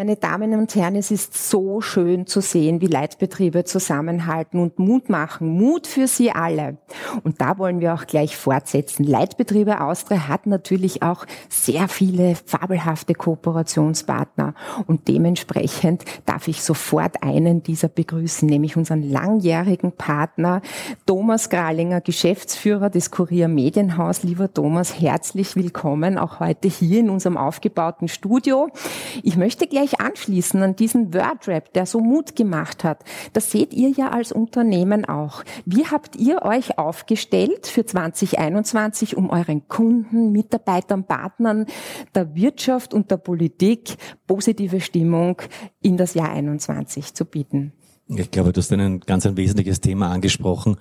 Meine Damen und Herren, es ist so schön zu sehen, wie Leitbetriebe zusammenhalten und Mut machen. Mut für Sie alle. Und da wollen wir auch gleich fortsetzen. Leitbetriebe Austria hat natürlich auch sehr viele fabelhafte Kooperationspartner. Und dementsprechend darf ich sofort einen dieser begrüßen, nämlich unseren langjährigen Partner Thomas Gralinger, Geschäftsführer des Kurier Medienhaus. Lieber Thomas, herzlich willkommen auch heute hier in unserem aufgebauten Studio. Ich möchte gleich gleich anschließen an diesen Wordrap, der so Mut gemacht hat. Das seht ihr ja als Unternehmen auch. Wie habt ihr euch aufgestellt für 2021, um euren Kunden, Mitarbeitern, Partnern, der Wirtschaft und der Politik positive Stimmung in das Jahr 21 zu bieten? Ich glaube, du hast ein ganz ein wesentliches Thema angesprochen.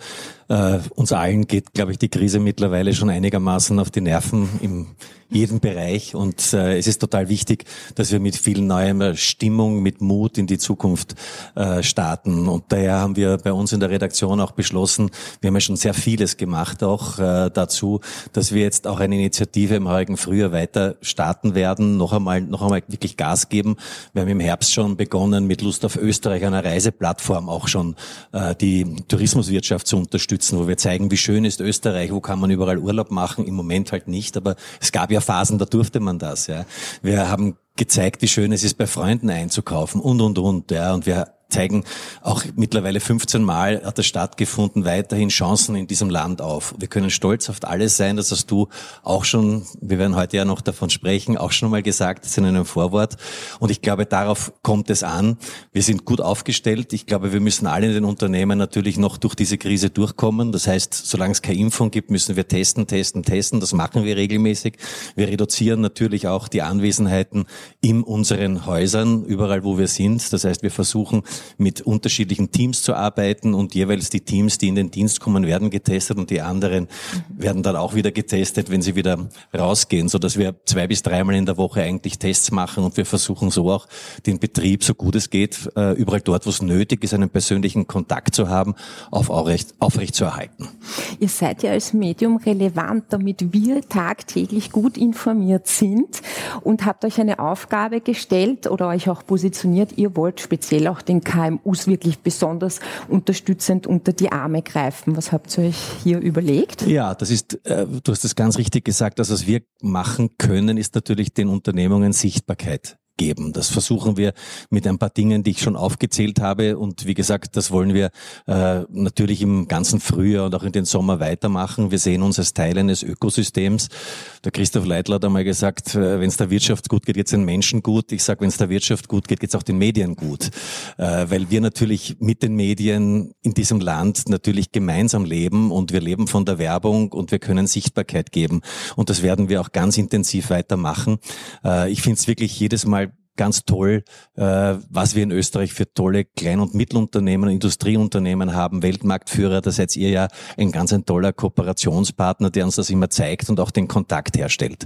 Äh, uns allen geht, glaube ich, die Krise mittlerweile schon einigermaßen auf die Nerven im jeden Bereich. Und äh, es ist total wichtig, dass wir mit viel neuer Stimmung, mit Mut in die Zukunft äh, starten. Und daher haben wir bei uns in der Redaktion auch beschlossen, wir haben ja schon sehr vieles gemacht auch äh, dazu, dass wir jetzt auch eine Initiative im heurigen Frühjahr weiter starten werden, noch einmal, noch einmal wirklich Gas geben. Wir haben im Herbst schon begonnen, mit Lust auf Österreich, einer Reiseplattform auch schon äh, die Tourismuswirtschaft zu unterstützen, wo wir zeigen, wie schön ist Österreich, wo kann man überall Urlaub machen, im Moment halt nicht, aber es gab ja ja Phasen, da durfte man das. Ja. Wir haben gezeigt, wie schön es ist, bei Freunden einzukaufen und, und, und. Ja. Und wir zeigen auch mittlerweile 15 Mal hat es stattgefunden, weiterhin Chancen in diesem Land auf. Wir können stolz auf alles sein, das hast du auch schon, wir werden heute ja noch davon sprechen, auch schon mal gesagt, das in einem Vorwort. Und ich glaube, darauf kommt es an. Wir sind gut aufgestellt. Ich glaube, wir müssen alle in den Unternehmen natürlich noch durch diese Krise durchkommen. Das heißt, solange es keine Impfung gibt, müssen wir testen, testen, testen. Das machen wir regelmäßig. Wir reduzieren natürlich auch die Anwesenheiten in unseren Häusern, überall wo wir sind. Das heißt, wir versuchen, mit unterschiedlichen Teams zu arbeiten und jeweils die Teams, die in den Dienst kommen, werden getestet und die anderen werden dann auch wieder getestet, wenn sie wieder rausgehen, so dass wir zwei bis dreimal in der Woche eigentlich Tests machen und wir versuchen so auch den Betrieb, so gut es geht, äh, überall dort, wo es nötig ist, einen persönlichen Kontakt zu haben, auf aufrecht, aufrecht zu erhalten. Ihr seid ja als Medium relevant, damit wir tagtäglich gut informiert sind und habt euch eine Aufgabe gestellt oder euch auch positioniert. Ihr wollt speziell auch den KMUs wirklich besonders unterstützend unter die Arme greifen. Was habt ihr euch hier überlegt? Ja, das ist, äh, du hast es ganz richtig gesagt, das, was wir machen können, ist natürlich den Unternehmungen Sichtbarkeit geben. Das versuchen wir mit ein paar Dingen, die ich schon aufgezählt habe. Und wie gesagt, das wollen wir äh, natürlich im ganzen Frühjahr und auch in den Sommer weitermachen. Wir sehen uns als Teil eines Ökosystems. Der Christoph Leitler hat einmal gesagt, äh, wenn es der Wirtschaft gut geht, geht es den Menschen gut. Ich sage, wenn es der Wirtschaft gut geht, geht es auch den Medien gut. Äh, weil wir natürlich mit den Medien in diesem Land natürlich gemeinsam leben und wir leben von der Werbung und wir können Sichtbarkeit geben. Und das werden wir auch ganz intensiv weitermachen. Äh, ich finde es wirklich jedes Mal ganz toll, äh, was wir in Österreich für tolle Klein- und Mittelunternehmen, Industrieunternehmen haben, Weltmarktführer. Da seid ihr ja ein ganz ein toller Kooperationspartner, der uns das immer zeigt und auch den Kontakt herstellt.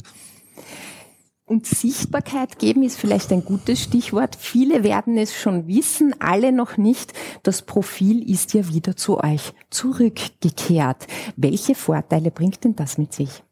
Und Sichtbarkeit geben ist vielleicht ein gutes Stichwort. Viele werden es schon wissen, alle noch nicht. Das Profil ist ja wieder zu euch zurückgekehrt. Welche Vorteile bringt denn das mit sich?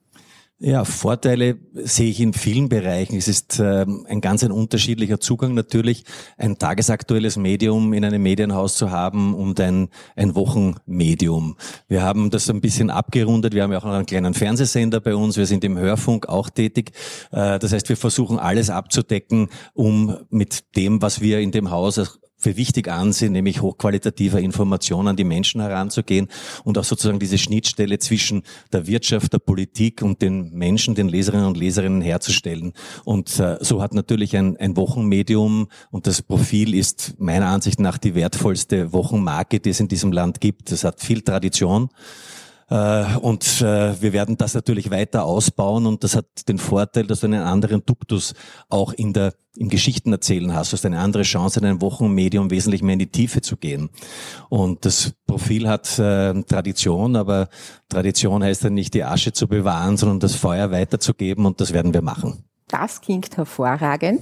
Ja, Vorteile sehe ich in vielen Bereichen. Es ist ähm, ein ganz ein unterschiedlicher Zugang natürlich, ein tagesaktuelles Medium in einem Medienhaus zu haben und ein, ein Wochenmedium. Wir haben das ein bisschen abgerundet. Wir haben ja auch noch einen kleinen Fernsehsender bei uns. Wir sind im Hörfunk auch tätig. Äh, das heißt, wir versuchen alles abzudecken, um mit dem, was wir in dem Haus für wichtig ansehen, nämlich hochqualitativer Informationen an die Menschen heranzugehen und auch sozusagen diese Schnittstelle zwischen der Wirtschaft, der Politik und den Menschen, den Leserinnen und Leserinnen herzustellen. Und äh, so hat natürlich ein, ein Wochenmedium und das Profil ist meiner Ansicht nach die wertvollste Wochenmarke, die es in diesem Land gibt. Es hat viel Tradition. Äh, und äh, wir werden das natürlich weiter ausbauen und das hat den Vorteil, dass du einen anderen Duktus auch in der im Geschichten erzählen hast. Du hast eine andere Chance, in einem Wochenmedium wesentlich mehr in die Tiefe zu gehen. Und das Profil hat äh, Tradition, aber Tradition heißt dann nicht die Asche zu bewahren, sondern das Feuer weiterzugeben und das werden wir machen. Das klingt hervorragend.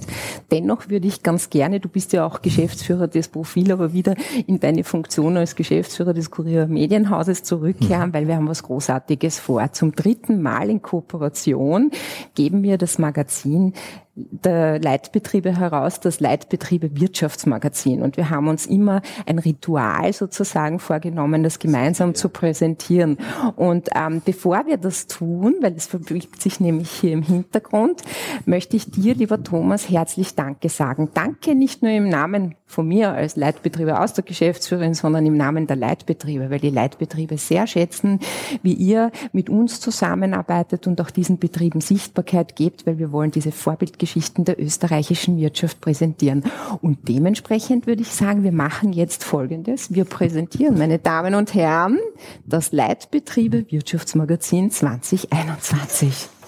Dennoch würde ich ganz gerne, du bist ja auch Geschäftsführer des Profil, aber wieder in deine Funktion als Geschäftsführer des Kurier Medienhauses zurückkehren, mhm. weil wir haben was Großartiges vor. Zum dritten Mal in Kooperation geben wir das Magazin der Leitbetriebe heraus das Leitbetriebe Wirtschaftsmagazin. Und wir haben uns immer ein Ritual sozusagen vorgenommen, das gemeinsam zu präsentieren. Und ähm, bevor wir das tun, weil es verbirgt sich nämlich hier im Hintergrund, möchte ich dir, lieber Thomas, herzlich Danke sagen. Danke nicht nur im Namen von mir als Leitbetriebe aus der Geschäftsführerin, sondern im Namen der Leitbetriebe, weil die Leitbetriebe sehr schätzen, wie ihr mit uns zusammenarbeitet und auch diesen Betrieben Sichtbarkeit gebt, weil wir wollen diese Vorbildgeschichten der österreichischen Wirtschaft präsentieren. Und dementsprechend würde ich sagen, wir machen jetzt Folgendes. Wir präsentieren, meine Damen und Herren, das Leitbetriebe Wirtschaftsmagazin 2021.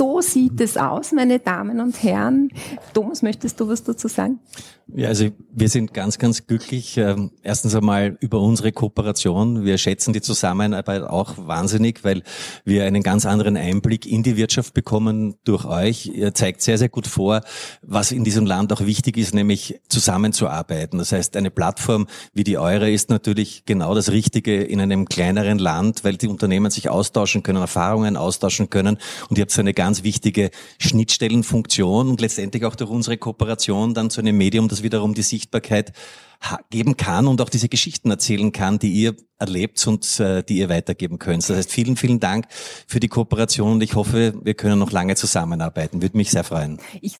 So sieht es aus, meine Damen und Herren. Thomas, möchtest du was dazu sagen? Ja, also wir sind ganz, ganz glücklich. Ähm, erstens einmal über unsere Kooperation. Wir schätzen die Zusammenarbeit auch wahnsinnig, weil wir einen ganz anderen Einblick in die Wirtschaft bekommen durch euch. Ihr zeigt sehr, sehr gut vor, was in diesem Land auch wichtig ist, nämlich zusammenzuarbeiten. Das heißt, eine Plattform wie die eure ist natürlich genau das Richtige in einem kleineren Land, weil die Unternehmen sich austauschen können, Erfahrungen austauschen können. Und ihr habt so eine ganz wichtige Schnittstellenfunktion und letztendlich auch durch unsere Kooperation dann zu einem Medium, das wiederum die Sichtbarkeit geben kann und auch diese Geschichten erzählen kann, die ihr erlebt und äh, die ihr weitergeben könnt. Das heißt, vielen, vielen Dank für die Kooperation und ich hoffe, wir können noch lange zusammenarbeiten. Würde mich sehr freuen. Ich